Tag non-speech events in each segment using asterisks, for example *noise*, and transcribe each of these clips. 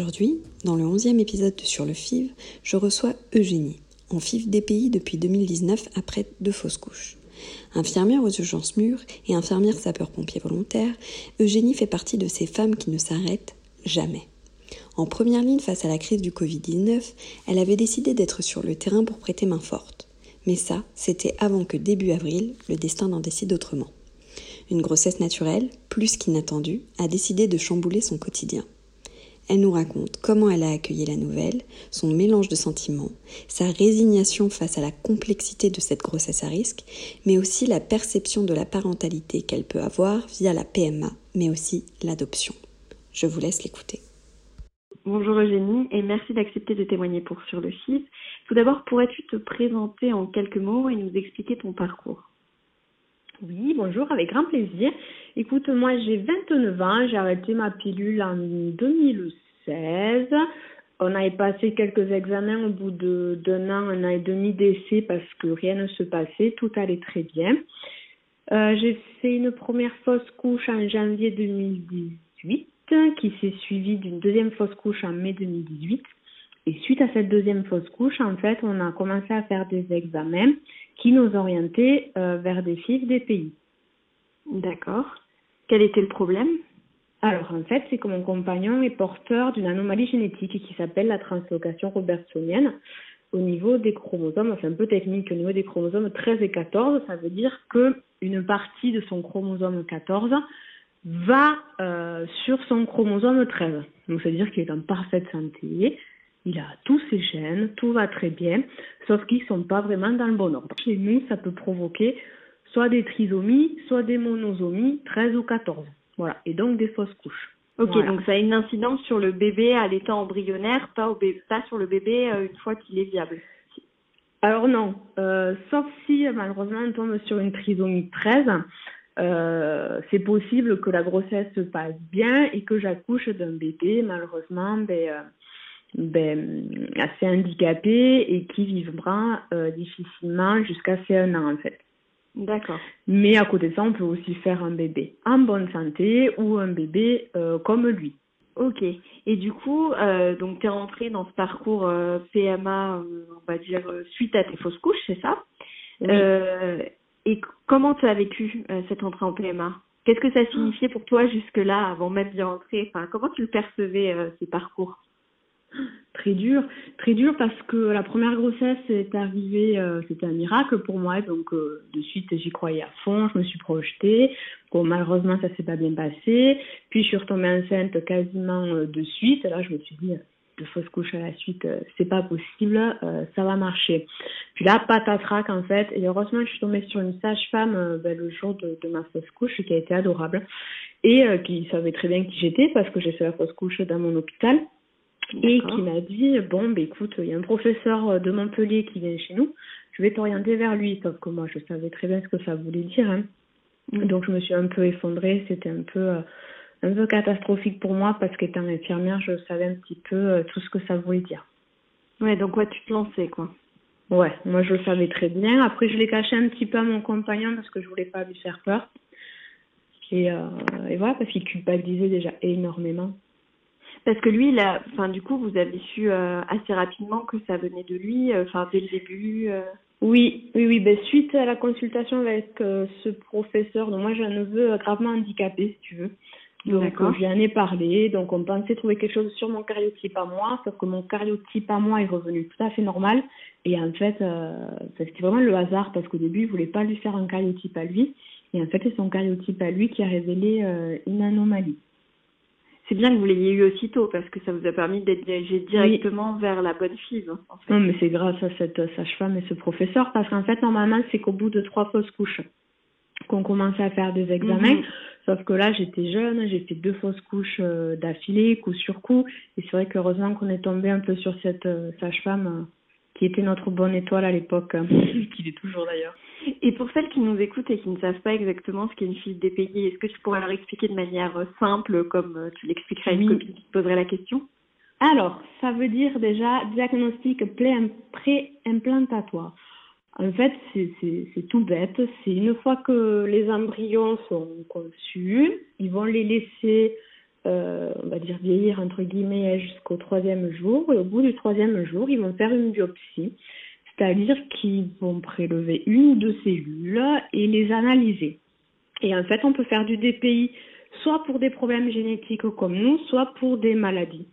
Aujourd'hui, dans le 11e épisode de Sur le FIV, je reçois Eugénie, en FIV DPI depuis 2019 après deux fausses couches. Infirmière aux urgences mûres et infirmière sapeur-pompier volontaire, Eugénie fait partie de ces femmes qui ne s'arrêtent jamais. En première ligne face à la crise du Covid-19, elle avait décidé d'être sur le terrain pour prêter main forte. Mais ça, c'était avant que début avril, le destin n'en décide autrement. Une grossesse naturelle, plus qu'inattendue, a décidé de chambouler son quotidien. Elle nous raconte comment elle a accueilli la nouvelle, son mélange de sentiments, sa résignation face à la complexité de cette grossesse à risque, mais aussi la perception de la parentalité qu'elle peut avoir via la PMA, mais aussi l'adoption. Je vous laisse l'écouter. Bonjour Eugénie et merci d'accepter de témoigner pour Sur le site. Tout d'abord, pourrais-tu te présenter en quelques mots et nous expliquer ton parcours? Oui, bonjour, avec grand plaisir. Écoute, moi j'ai 29 ans, j'ai arrêté ma pilule en 2016. On avait passé quelques examens au bout d'un an, un an et demi d'essai parce que rien ne se passait, tout allait très bien. Euh, j'ai fait une première fausse couche en janvier 2018 qui s'est suivie d'une deuxième fausse couche en mai 2018. Et suite à cette deuxième fausse couche, en fait, on a commencé à faire des examens qui nous orientait euh, vers des FIV des pays. D'accord. Quel était le problème? Alors en fait, c'est que mon compagnon est porteur d'une anomalie génétique qui s'appelle la translocation robertsonienne au niveau des chromosomes, c'est un peu technique, au niveau des chromosomes 13 et 14, ça veut dire que une partie de son chromosome 14 va euh, sur son chromosome 13. Donc, c'est-à-dire qu'il est en parfaite santé, il a tous ses gènes, tout va très bien, sauf qu'ils ne sont pas vraiment dans le bon ordre. Chez nous, ça peut provoquer soit des trisomies, soit des monosomies, 13 ou 14. Voilà, et donc des fausses couches. Ok, donc ça a une incidence sur le bébé à l'état embryonnaire, pas, au bébé, pas sur le bébé euh, une fois qu'il est viable. Alors non, euh, sauf si malheureusement on tombe sur une trisomie 13, euh, c'est possible que la grossesse se passe bien et que j'accouche d'un bébé malheureusement ben, ben, assez handicapé et qui vivra euh, difficilement jusqu'à ses un an en fait. D'accord. Mais à côté de ça, on peut aussi faire un bébé en bonne santé ou un bébé euh, comme lui. Ok. Et du coup, euh, donc tu es rentrée dans ce parcours euh, PMA, on va dire, suite à tes fausses couches, c'est ça? Oui. Et comment tu as vécu cette entrée en PMA Qu'est-ce que ça signifiait pour toi jusque-là, avant même d'y rentrer? Enfin, Comment tu le percevais, ces parcours? Très dur, très dur parce que la première grossesse est arrivée, euh, c'était un miracle pour moi, donc euh, de suite j'y croyais à fond, je me suis projetée. Bon, malheureusement ça s'est pas bien passé, puis je suis retombée enceinte quasiment euh, de suite. Là je me suis dit de fausse couche à la suite, c'est pas possible, ça va marcher. Puis là patatrac en fait, et heureusement je suis tombée sur une sage-femme ben, le jour de, de, ma fausse couche qui a été adorable et qui savait très bien qui j'étais parce que j'ai fait la fausse couche dans mon hôpital et qui m'a dit bon ben écoute il y a un professeur euh, de Montpellier qui vient chez nous. Je vais t'orienter vers lui. Sauf que moi je savais très bien ce que ça voulait dire hein. Mm. donc je me suis un peu effondrée. C'était un peu euh, un peu catastrophique pour moi parce qu'étant infirmière je savais un petit peu euh, tout ce que ça voulait dire. Ouais donc ouais tu te lançais quoi. Ouais moi je le savais très bien. Après je l'ai caché un petit peu à mon compagnon parce que je voulais pas lui faire peur. Et, et voilà parce qu'il culpabilisait déjà énormément Parce que lui, là, enfin, du coup, vous avez su euh, assez rapidement que ça venait de lui, euh, dès le début. Euh. Oui, oui, oui. Ben, suite à la consultation avec ce professeur, donc moi j'ai un neveu gravement handicapé, si tu veux. Donc je lui en ai parlé. Donc on pensait trouver quelque chose sur mon cariotype à moi, sauf que mon cariotype à moi est revenu tout à fait normal. Et en fait, c'était vraiment le hasard parce qu'au début, il voulait pas lui faire un cariotype à lui. Et en fait, c'est son cariotype à lui qui a révélé une anomalie c'est bien que vous l'ayez eu aussitôt parce que ça vous a permis d'être dirigé directement vers la bonne fille. Non, mais c'est grâce à cette sage-femme et ce professeur parce qu'en fait, normalement, c'est qu'au bout de trois fausses couches qu'on commençait à faire des examens. Mhm. Sauf que là, j'étais jeune, j'ai fait deux fausses couches euh, d'affilée, coup sur coup. Et c'est vrai qu'heureusement qu'on est tombé un peu sur cette euh, sage-femme euh, qui était notre bonne étoile à l'époque, qui est toujours d'ailleurs. Et pour celles qui nous écoutent et qui ne savent pas exactement ce qu'est une fille dépayée, est-ce que tu pourrais leur expliquer de manière simple, comme euh, tu l'expliquerais à une copine qui te poserait la question? Alors, ça veut dire déjà diagnostic pré-implantatoire. En fait, c'est tout bête. C'est une fois que les embryons sont conçus, ils vont les laisser, euh, on va dire, vieillir entre guillemets jusqu'au troisième jour. Et au bout du troisième jour, ils vont faire une biopsie c'est-à-dire qu'ils vont prélever une ou deux cellules et les analyser. Et en fait, on peut faire du DPI soit pour des problèmes génétiques comme nous, soit pour des maladies.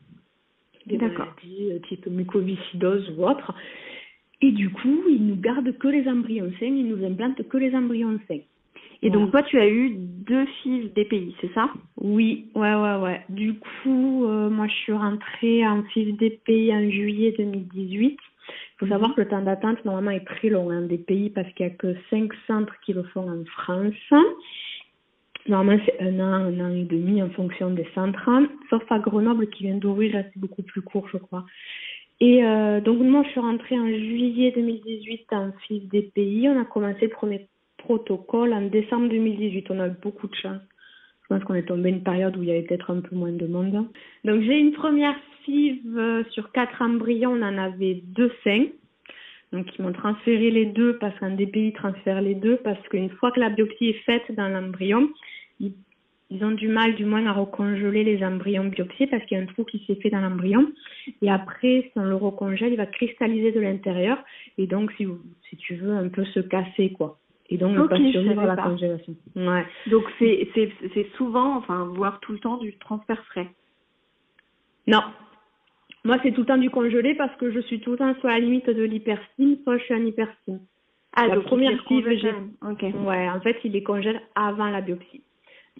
Des maladies euh, type mucoviscidose ou autre. Et du coup, ils nous gardent que les embryons sains, ils nous implantent que les embryons sains. Et donc toi, tu as eu deux filles DPI, c'est ça? Oui, ouais, ouais, ouais. Du coup, euh, moi, je suis rentrée en FIV DPI en juillet 2018. Il faut savoir que le temps d'attente, normalement, est très long hein, des pays parce qu'il n'y a que cinq centres qui le font en France. Normalement, c'est un an, un an et demi en fonction des centres, sauf à Grenoble qui vient d'ouvrir, c'est beaucoup plus court, je crois. Et euh, donc, moi, je suis rentrée en juillet 2018 en FIF des pays. On a commencé le premier protocole en décembre 2018. On a eu beaucoup de chance. Je pense qu'on est tombé une période où il y avait peut-être un peu moins de monde. Donc, j'ai une première euh, sur quatre embryons, on en avait deux sains. Donc ils m'ont transféré les deux parce qu'un DPI transfère les deux parce qu'une fois que la biopsie est faite dans l'embryon, ils, ont du mal du moins à recongeler les embryons biopsiés parce qu'il y a un trou qui s'est fait dans l'embryon. Et après, si on le recongèle, il va cristalliser de l'intérieur et donc si, si tu veux un peu se casser quoi. Et donc ne pas survivre à la congélation. Ouais. Donc c'est souvent, enfin voire tout le temps du transfert frais. Non, moi, c'est tout le temps du congelé parce que je suis tout le temps sur la limite de l'hyperstime, soit je suis en hyperstime. Ah, la donc première fibre, j'ai. Ok. Ouais, en fait, il les congèle avant la biopsie.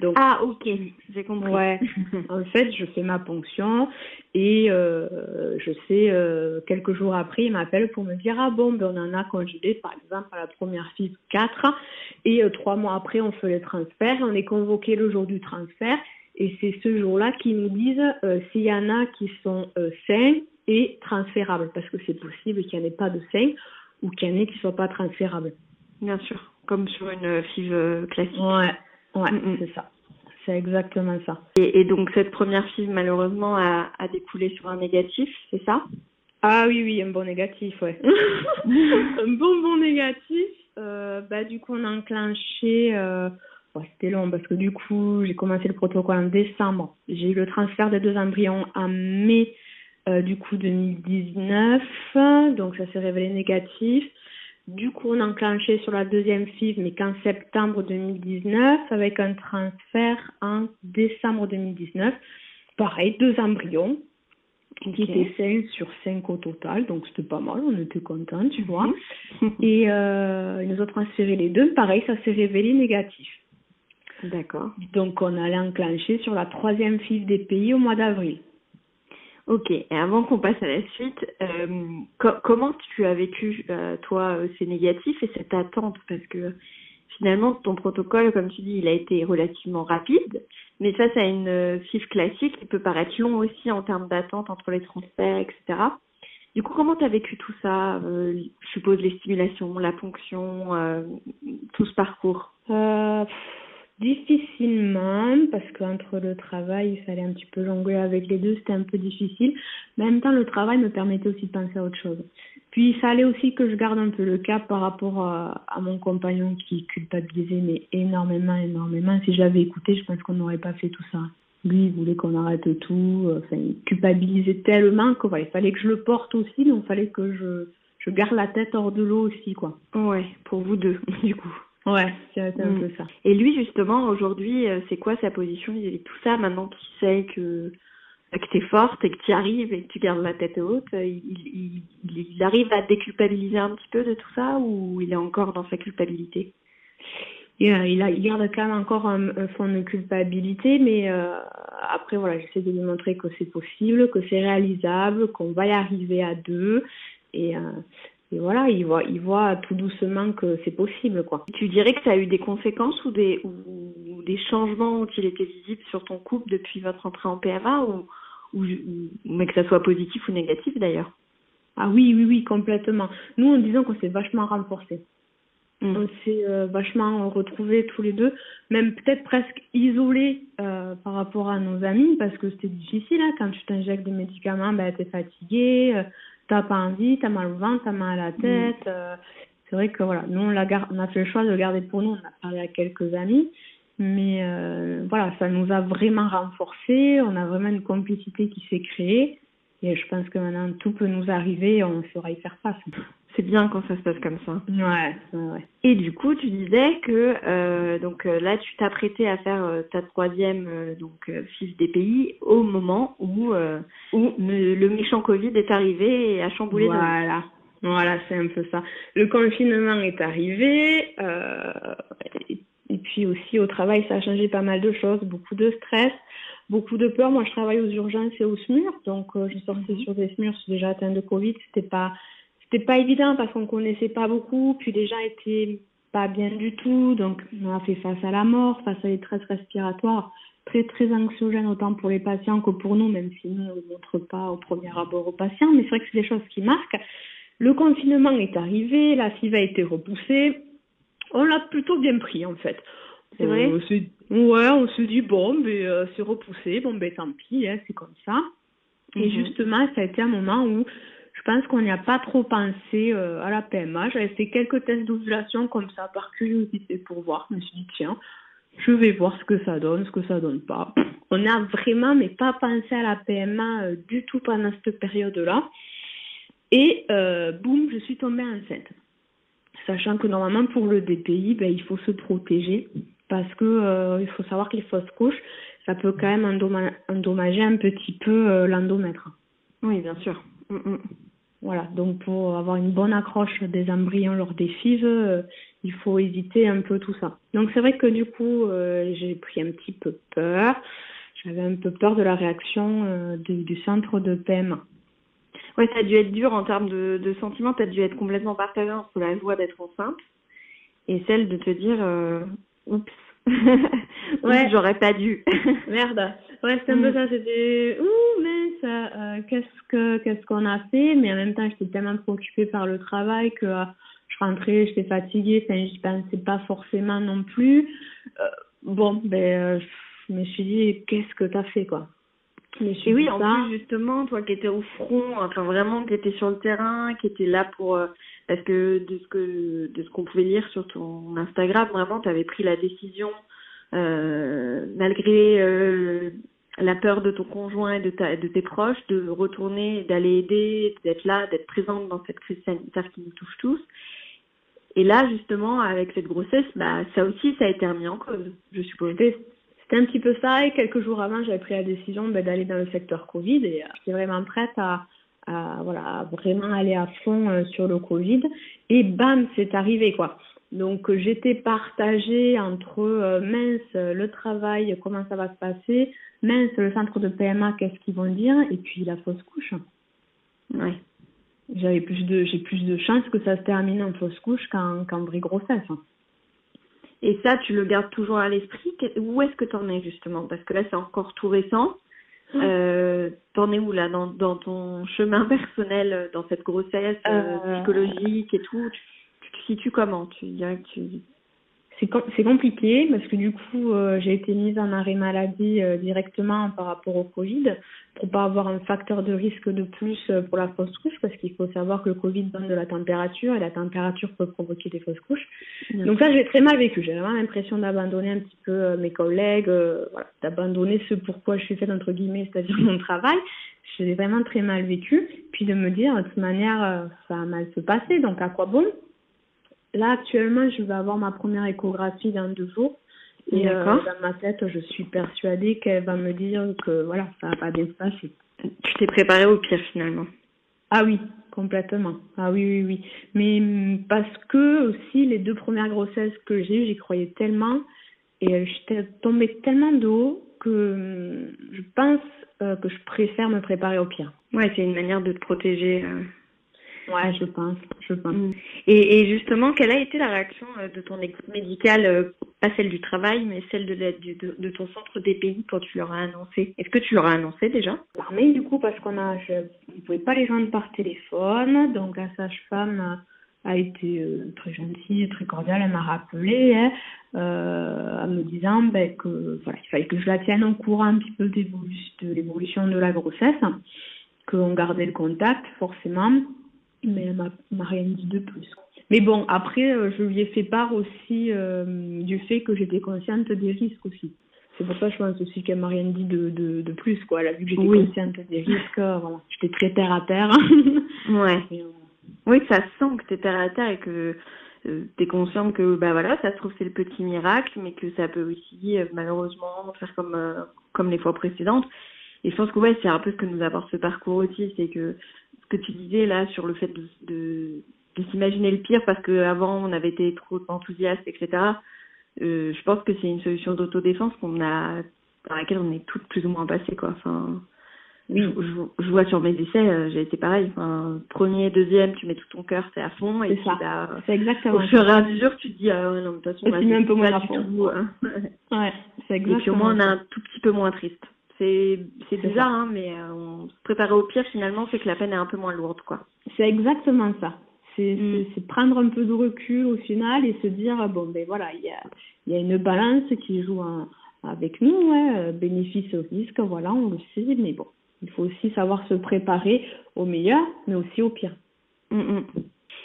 Donc, ah, ok, j'ai compris. Ouais. *laughs* en fait, je fais ma ponction et euh, je sais, euh, quelques jours après, il m'appelle pour me dire Ah bon, ben, on en a congelé, par exemple, à la première fibre 4 et euh, trois mois après, on fait le transfert. On est convoqué le jour du transfert et c'est ce jour-là qu'ils nous disent s'il y en a qui sont sains et transférables, parce que c'est possible qu'il n'y en ait pas de sains ou qu'il y en ait qui ne soient pas transférables. Bien sûr, comme sur une FIV classique. Ouais, ouais mm, mm. c'est ça. C'est exactement ça. Et, donc cette première FIV, malheureusement, a, a découlé sur un négatif, c'est ça? Ah oui, oui, un bon négatif, ouais. *laughs* un bon, bon négatif. bah, du coup, on a enclenché c'était long parce que du coup, j'ai commencé le protocole en décembre. J'ai eu le transfert des deux embryons en mai euh, du coup 2019, donc ça s'est révélé négatif. Du coup, on a enclenché sur la deuxième FIV, mais qu'en septembre 2019, avec un transfert en décembre 2019. Pareil, deux embryons qui étaient 5 sur 5 au total, donc c'était pas mal, on était contents, tu vois. Mhm. Et euh, ils nous ont transféré les deux, pareil, ça s'est révélé négatif. D'accord. Donc on allait enclencher sur la troisième FIV des pays au mois d'avril. Ok, et avant qu'on passe à la suite, euh, comment tu as vécu, euh, toi, euh, ces négatifs et cette attente? Parce que finalement, ton protocole, comme tu dis, il a été relativement rapide, mais face à une FIV classique, il peut paraître long aussi en termes d'attente entre les transferts, etc. Du coup, comment tu as vécu tout ça Je suppose les stimulations, la ponction, tout ce parcours? Difficilement, parce qu'entre le travail, il fallait un petit peu jongler avec les deux, c'était un peu difficile. Mais en même temps, le travail me permettait aussi de penser à autre chose. Puis, il fallait aussi que je garde un peu le cap par rapport à, mon compagnon qui culpabilisait mais énormément, énormément. Si je l'avais écouté, je pense qu'on n'aurait pas fait tout ça. lui, il voulait qu'on arrête tout. Enfin, il culpabilisait tellement qu'il il fallait que je le porte aussi, donc il fallait que je, je garde la tête hors de l'eau aussi, quoi. Ouais, pour vous deux, *laughs* du coup. Ouais, c'est un mm. peu ça. Et lui, justement, aujourd'hui, euh, c'est quoi sa position vis à tout ça, maintenant qu'il sait que, que tu es forte et que tu arrives et que tu gardes la tête haute euh, il, il, il, arrive à déculpabiliser un petit peu de tout ça ou il est encore dans sa culpabilité? Et, euh, il, a, il garde quand même encore un, fond de culpabilité, mais euh, après, voilà, j'essaie de lui montrer que c'est possible, que c'est réalisable, qu'on va y arriver à deux. Et, euh, et voilà, il voit, il voit tout doucement que c'est possible, quoi. Tu dirais que ça a eu des conséquences ou des, ou, des changements qui étaient visibles sur ton couple depuis votre entrée en PMA, ou, ou, mais que ça soit positif ou négatif d'ailleurs? Ah oui, oui, oui, complètement. Nous, en disant qu'on s'est vachement renforcé. Mm. On s'est euh, vachement retrouvés tous les deux, même peut-être presque isolés euh, par rapport à nos amis, parce que c'était difficile. Hein, quand tu t'injectes des médicaments, ben, tu es fatigué, euh, t'as pas envie, t'as mal au ventre, t'as mal à la mm. tête. Euh, c'est vrai que voilà, nous on a, on a fait le choix de le garder pour nous, on a parlé à quelques amis, mais euh, voilà, ça nous a vraiment renforcés, on a vraiment une complicité qui s'est créée, et je pense que maintenant tout peut nous arriver, on saura y faire face. C'est bien quand ça se passe comme ça. Ouais, ouais. Et du coup, tu disais que euh, donc euh, là, tu t'apprêtais à faire euh, ta troisième euh, donc fils des pays au moment où où le, méchant Covid est arrivé et a chamboulé. Voilà. Voilà, c'est un peu ça. Le confinement est arrivé, et, puis aussi au travail, ça a changé pas mal de choses, beaucoup de stress beaucoup de peur. Moi, je travaille aux urgences et aux SMUR, donc je sortais mhm. sur des SMUR, déjà atteinte de Covid, c'était pas c'était pas évident parce qu'on connaissait pas beaucoup, puis les gens étaient pas bien du tout, donc on a fait face à la mort, face à des stress respiratoires très très anxiogènes autant pour les patients que pour nous, même si nous on ne montre pas au premier abord aux patients, mais c'est vrai que c'est des choses qui marquent. Le confinement est arrivé, la FIV a été repoussée, on l'a plutôt bien pris en fait. C'est vrai. ouais, on se dit bon, ben euh, c'est repoussé, bon ben tant pis, hein, c'est comme ça. Et mhm. justement, ça a été un moment où pense qu'on n'y a pas trop pensé euh, à la PMA. J'avais fait quelques tests d'ovulation comme ça par curiosité pour voir. Je me suis dit tiens, je vais voir ce que ça donne, ce que ça donne pas. *clears throat* On n'a vraiment mais pas pensé à la PMA euh, du tout pendant cette période-là. Et euh, boum, je suis tombée enceinte. Sachant que normalement pour le DPI, ben, il faut se protéger parce que il faut savoir que les fausses couches, ça peut quand même endommager un petit peu l'endomètre. Oui, bien sûr. Mm, mm. Voilà, donc pour avoir une bonne accroche des embryons lors des FIV, euh, il faut éviter un peu tout ça. Donc c'est vrai que du coup, euh, j'ai pris un petit peu peur. J'avais un peu peur de la réaction euh, du, centre de PMA. Ouais, ça a dû être dur en termes de, de sentiments. Tu as dû être complètement partagé entre la joie d'être enceinte et celle de te dire oups, ouais, *laughs* j'aurais pas dû. *laughs* Merde. Ouais, c'était un peu mm. ça. C'était ouh, mais ça, euh, qu'est-ce que qu'est-ce qu'on a fait? Mais en même temps, j'étais tellement préoccupée par le travail que euh, je rentrais, j'étais fatiguée. Enfin, j'y pensais pas forcément non plus. Euh, bon, ben, je me suis dit, qu'est-ce que t'as fait, quoi? Et oui, en plus justement, toi qui étais au front, enfin vraiment qui étais sur le terrain, qui étais là pour parce que de ce que de ce qu'on pouvait lire sur ton Instagram, vraiment, tu avais pris la décision euh, malgré euh, la peur de ton conjoint et de, ta, de tes proches, de retourner, d'aller aider, d'être là, d'être présente dans cette crise sanitaire qui nous touche tous. Et là, justement, avec cette grossesse, bah, ça aussi, ça a été remis en cause, je suppose. C'était un petit peu ça, et quelques jours avant, j'avais pris la décision bah, d'aller dans le secteur Covid, et euh, j'étais vraiment prête à, à, voilà, vraiment aller à fond euh, sur le Covid. Et bam, c'est arrivé, quoi. Donc euh, j'étais partagée entre euh, mince le travail, comment ça va se passer, mince le centre de PMA, qu'est-ce qu'ils vont dire, et puis la fausse couche. Ouais. J'avais plus de j'ai plus de chances que ça se termine en fausse couche qu'en qu'en vraie grossesse. Et ça, tu le gardes toujours à l'esprit. Où est-ce que tu en es justement? Parce que là, c'est encore tout récent. Euh, T'en es où là? Dans, dans ton chemin personnel, dans cette grossesse euh, psychologique et tout? Tu, tu te situes comment? Tu dirais que tu c'est compliqué parce que du coup, euh, j'ai été mise en arrêt maladie euh, directement par rapport au Covid pour pas avoir un facteur de risque de plus euh, pour la fausse couche parce qu'il faut savoir que le Covid donne de la température et la température peut provoquer des fausses couches. Donc ça, j'ai très mal vécu. J'ai vraiment l'impression d'abandonner un petit peu mes collègues, voilà, d'abandonner ce pourquoi je suis faite entre guillemets, c'est-à-dire *laughs* mon travail. J'ai vraiment très mal vécu. Puis de me dire, de toute manière, ça va mal se passer, donc à quoi bon? Là, actuellement, je vais avoir ma première échographie dans deux jours. Et euh, dans ma tête, je suis persuadée qu'elle va me dire que voilà, ça va pas bien se passer. Tu t'es préparée au pire finalement. Ah oui, complètement. Ah oui, oui, oui. Mais mm, parce que aussi, les deux premières grossesses que j'ai eues, j'y croyais tellement. Et euh, j'étais tombée tellement de haut que mm, je pense euh, que je préfère me préparer au pire. Ouais, c'est une manière de te protéger. Ouais, je pense, je pense. Mm. Et, et, justement, quelle a été la réaction euh, de ton équipe médicale, euh, pas celle du travail, mais celle de, de, de ton centre DPI quand tu leur as annoncé? Est-ce que tu leur as annoncé déjà? Par mail, du coup, parce qu'on a, je, ne pouvait pas les joindre par téléphone, donc la sage-femme a été euh, très gentille, très cordiale, elle m'a rappelé hein, euh, en me disant ben, que voilà, il fallait que je la tienne au courant un petit peu de l'évolution de la grossesse, qu'on gardait le contact forcément mais elle m'a rien dit de plus. Mais bon, après, euh, je lui ai fait part aussi euh, du fait que j'étais consciente des risques aussi. C'est pour ça que je pense aussi qu'elle m'a rien dit de, de, de, plus, quoi. Elle a vu que j'étais consciente des risques, euh, voilà. j'étais très terre à terre. *laughs* ouais. Oui, ça sent que t'es terre à terre et que tu t'es consciente que, bah voilà, ça se trouve c'est le petit miracle, mais que ça peut aussi, malheureusement, faire comme, comme les fois précédentes. Et je pense que ouais, c'est un peu ce que nous apporte ce parcours aussi, c'est que que tu disais là sur le fait de, de, de s'imaginer le pire parce qu'avant on avait été trop enthousiaste, etc. Euh, je pense que c'est une solution d'autodéfense qu'on a, par laquelle on est toutes plus ou moins passées, quoi. Enfin, oui. je, je, vois sur mes essais, euh, j'ai été pareil. Enfin, premier, deuxième, tu mets tout ton cœur, c'est à fond. Et ça. Bah, c'est exactement. Au fur et à mesure, tu te dis, ah ouais, non, de toute façon, c'est un peu moins à fond. Hein. ouais, c'est exactement. Et puis au moins, on est un tout petit peu moins triste. C'est c'est bizarre, hein, mais euh, on se préparer au pire finalement, c'est que la peine est un peu moins lourde, quoi. C'est exactement ça. C'est mm. prendre un peu de recul au final et se dire bon ben voilà, il y a il y a une balance qui joue avec nous, ouais, bénéfice au risque, voilà, on le sait, mais bon, il faut aussi savoir se préparer au meilleur, mais aussi au pire. Mm, mm.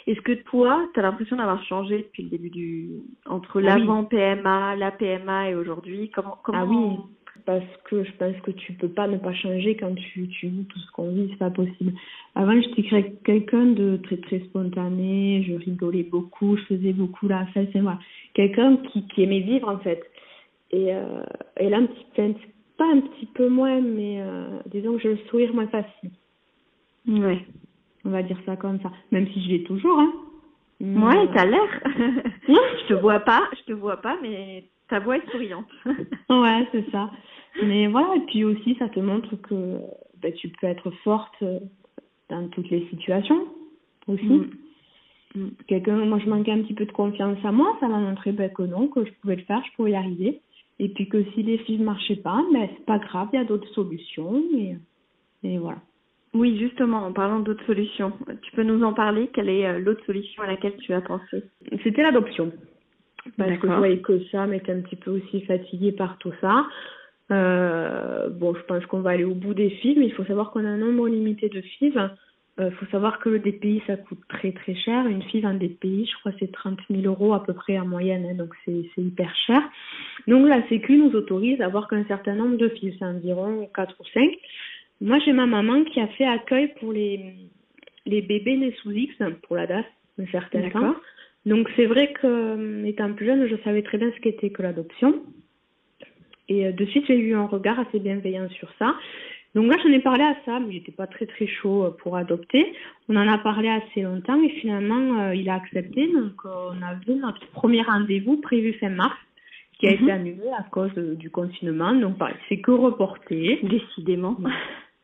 Est-ce que toi, tu as l'impression d'avoir changé depuis le début du entre ah l'avant PMA, la PMA et aujourd'hui? Comment comment Ah oui parce que je pense que tu peux pas ne pas changer quand tu, tu vis tout ce qu'on vit, c'est pas possible. Avant, j'étais quelqu'un de très très spontané, je rigolais beaucoup, je faisais beaucoup la fête, c'est moi. Quelqu'un qui, qui aimait vivre en fait. Et, euh, et là, un petit, pas un petit peu moins, mais euh, disons que je le sourire moins facile. Ouais. On va dire ça comme ça. Même si je l'ai toujours, hein. Ouais, euh, t'as l'air. *laughs* je te vois pas, je te vois pas, mais ta voix est souriante. ouais, c'est ça. Mais voilà, et puis aussi, ça te montre que ben, tu peux être forte dans toutes les situations aussi. Mm. Mm. Quelqu'un, moi, je manquais un petit peu de confiance à moi, ça m'a montré ben, que non, que je pouvais le faire, je pouvais y arriver. Et puis que si les filles ne marchaient pas, ben, c'est pas grave, il y a d'autres solutions. Et, et voilà. Oui, justement, en parlant d'autres solutions, tu peux nous en parler? Quelle est euh, l'autre solution à laquelle tu as pensé? C'était l'adoption. Parce que je voyais que ça m'était un petit peu aussi fatiguée par tout ça. Euh, bon, je pense qu'on va aller au bout des FIV, mais il faut savoir qu'on a un nombre limité de FIV. Il euh, faut savoir que le DPI, ça coûte très très cher. Une FIV en DPI, je crois c'est 30 000 euros à peu près en moyenne, hein, donc c'est hyper cher. Donc la Sécu nous autorise à avoir qu'un certain nombre de FIV, c'est environ 4 ou 5. Moi, j'ai ma maman qui a fait accueil pour les, les bébés nés sous X, pour la DAS, un certain temps. Donc c'est vrai que, euh, étant plus jeune, je savais très bien ce qu'était que l'adoption. Et euh, de suite, j'ai eu un regard assez bienveillant sur ça. Donc là, j'en ai parlé à ça, mais il n'était pas très très chaud euh, pour adopter. On en a parlé assez longtemps et finalement, euh, il a accepté. Donc on a vu notre premier rendez-vous prévu fin mars, qui a été mhm. annulé à cause du confinement. Donc c'est que reporté. Décidément. *laughs*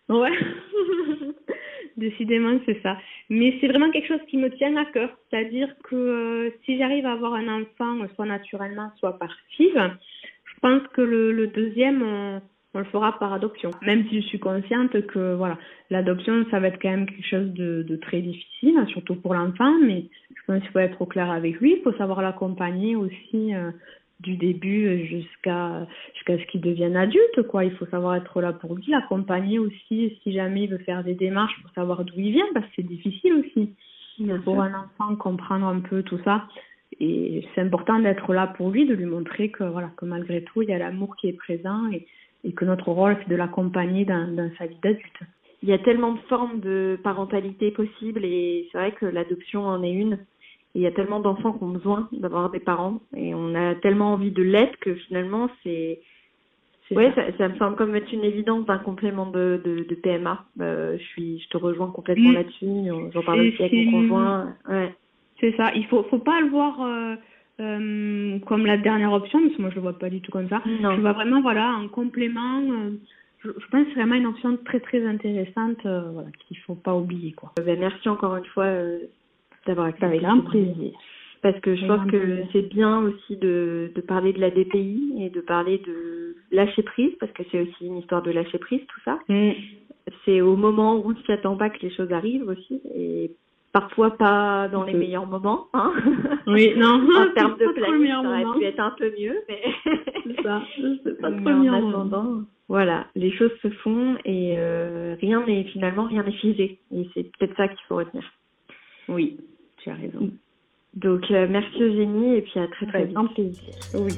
Ouais. *laughs* Décidément, c'est ça. Mais c'est vraiment quelque chose qui me tient à cœur. C'est-à-dire que si j'arrive à avoir un enfant, soit naturellement, soit par je pense que le, le deuxième, on le fera par adoption. Même si je suis consciente que voilà, l'adoption, ça va être quand même quelque chose de, de très difficile, hein, surtout pour l'enfant, mais je pense qu'il faut être au clair avec lui, il faut savoir l'accompagner aussi euh, du début jusqu'à jusqu'à ce qu'il devienne adulte, quoi. Il faut savoir être là pour lui, l'accompagner aussi si jamais il veut faire des démarches pour savoir d'où il vient, parce que c'est difficile aussi. pour un enfant comprendre un peu tout ça. Et c'est important d'être là pour lui, de lui montrer que voilà, que malgré tout, il y a l'amour qui est présent et et que notre rôle, c'est de l'accompagner dans, dans sa vie d'adulte. Il y a tellement de formes de parentalité possibles et c'est vrai que l'adoption en est une. il y a tellement d'enfants qui ont besoin d'avoir des parents et on a tellement envie de l'être que finalement c'est ouais ça. Ça, me semble comme être une évidence d'un complément de, de, de PMA. Euh, je suis je te rejoins complètement là-dessus. J'en parle aussi avec mon conjoint. Ouais. C'est ça. Il faut faut pas le voir. Euh euh, comme la dernière option, parce que moi je le vois pas du tout comme ça. Non. Je vois vraiment voilà un complément. Euh, je, je, pense vraiment une option très très intéressante, voilà qu'il faut pas oublier quoi. Ben, merci encore une fois d'avoir accepté. Avec grand plaisir. Parce que je pense que c'est bien aussi de, de parler de la DPI et de parler de lâcher prise, parce que c'est aussi une histoire de lâcher prise tout ça. Mm. C'est au moment où on ne s'y attend pas que les choses arrivent aussi. Et parfois pas dans les meilleurs moments. Hein *laughs* oui, non. en termes de planning, ça aurait pu être un peu mieux, mais c'est ça. C'est pas *laughs* trop mieux en attendant. Voilà, les choses se font et euh, rien n'est finalement rien n'est figé. Et c'est peut-être ça qu'il faut retenir. Oui, tu as raison. Donc euh, merci Eugénie et puis à très très vite. Un plaisir. Oui.